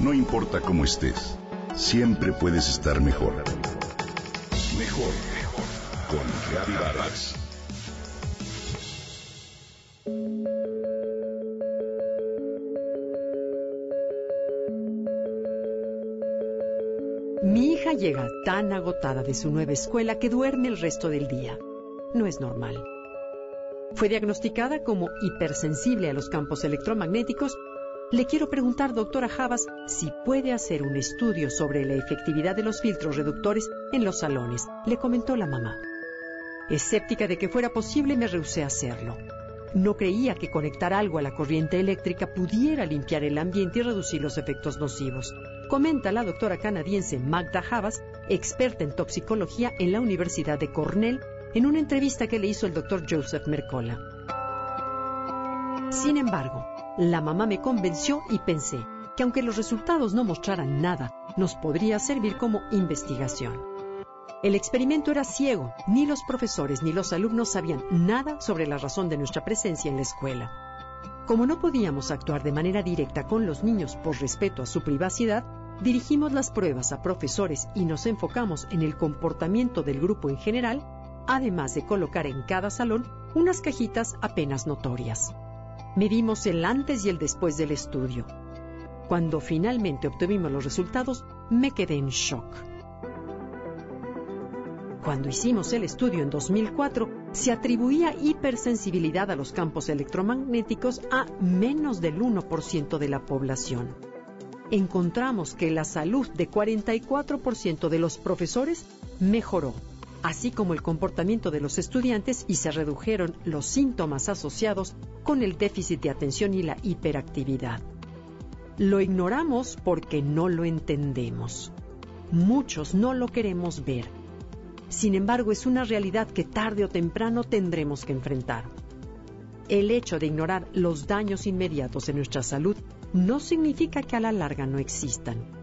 No importa cómo estés, siempre puedes estar mejor. Mejor, mejor. Con Vargas. Mi hija llega tan agotada de su nueva escuela que duerme el resto del día. No es normal. Fue diagnosticada como hipersensible a los campos electromagnéticos. Le quiero preguntar, doctora Javas, si puede hacer un estudio sobre la efectividad de los filtros reductores en los salones, le comentó la mamá. Escéptica de que fuera posible, me rehusé a hacerlo. No creía que conectar algo a la corriente eléctrica pudiera limpiar el ambiente y reducir los efectos nocivos. Comenta la doctora canadiense Magda Javas, experta en toxicología en la Universidad de Cornell en una entrevista que le hizo el doctor Joseph Mercola. Sin embargo, la mamá me convenció y pensé que aunque los resultados no mostraran nada, nos podría servir como investigación. El experimento era ciego, ni los profesores ni los alumnos sabían nada sobre la razón de nuestra presencia en la escuela. Como no podíamos actuar de manera directa con los niños por respeto a su privacidad, dirigimos las pruebas a profesores y nos enfocamos en el comportamiento del grupo en general además de colocar en cada salón unas cajitas apenas notorias. Medimos el antes y el después del estudio. Cuando finalmente obtuvimos los resultados, me quedé en shock. Cuando hicimos el estudio en 2004, se atribuía hipersensibilidad a los campos electromagnéticos a menos del 1% de la población. Encontramos que la salud de 44% de los profesores mejoró así como el comportamiento de los estudiantes y se redujeron los síntomas asociados con el déficit de atención y la hiperactividad. Lo ignoramos porque no lo entendemos. Muchos no lo queremos ver. Sin embargo, es una realidad que tarde o temprano tendremos que enfrentar. El hecho de ignorar los daños inmediatos en nuestra salud no significa que a la larga no existan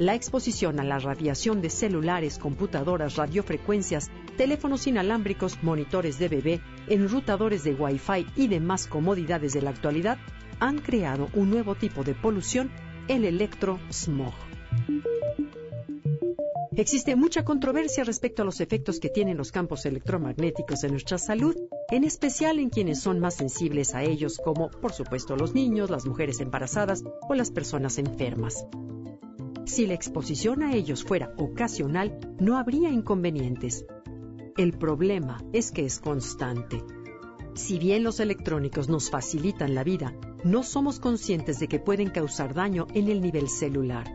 la exposición a la radiación de celulares, computadoras, radiofrecuencias, teléfonos inalámbricos, monitores de bebé, enrutadores de Wi-Fi y demás comodidades de la actualidad han creado un nuevo tipo de polución, el electrosmog. Existe mucha controversia respecto a los efectos que tienen los campos electromagnéticos en nuestra salud, en especial en quienes son más sensibles a ellos, como por supuesto los niños, las mujeres embarazadas o las personas enfermas. Si la exposición a ellos fuera ocasional, no habría inconvenientes. El problema es que es constante. Si bien los electrónicos nos facilitan la vida, no somos conscientes de que pueden causar daño en el nivel celular.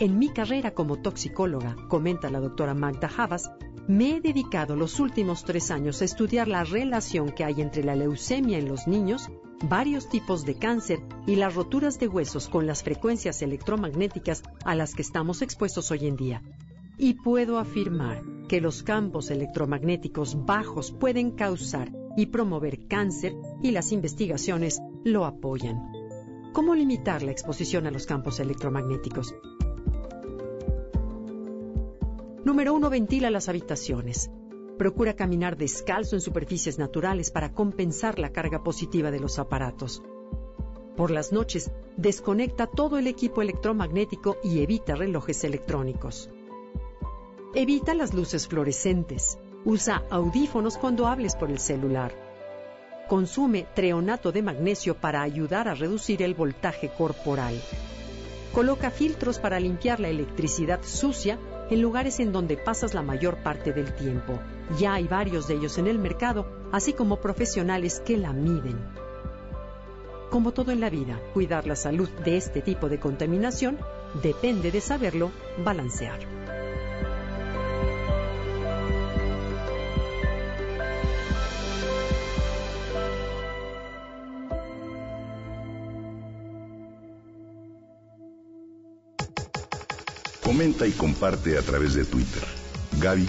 En mi carrera como toxicóloga, comenta la doctora Magda Havas, me he dedicado los últimos tres años a estudiar la relación que hay entre la leucemia en los niños varios tipos de cáncer y las roturas de huesos con las frecuencias electromagnéticas a las que estamos expuestos hoy en día. Y puedo afirmar que los campos electromagnéticos bajos pueden causar y promover cáncer y las investigaciones lo apoyan. ¿Cómo limitar la exposición a los campos electromagnéticos? Número 1. Ventila las habitaciones. Procura caminar descalzo en superficies naturales para compensar la carga positiva de los aparatos. Por las noches, desconecta todo el equipo electromagnético y evita relojes electrónicos. Evita las luces fluorescentes. Usa audífonos cuando hables por el celular. Consume treonato de magnesio para ayudar a reducir el voltaje corporal. Coloca filtros para limpiar la electricidad sucia en lugares en donde pasas la mayor parte del tiempo. Ya hay varios de ellos en el mercado, así como profesionales que la miden. Como todo en la vida, cuidar la salud de este tipo de contaminación depende de saberlo balancear. Comenta y comparte a través de Twitter. Gaby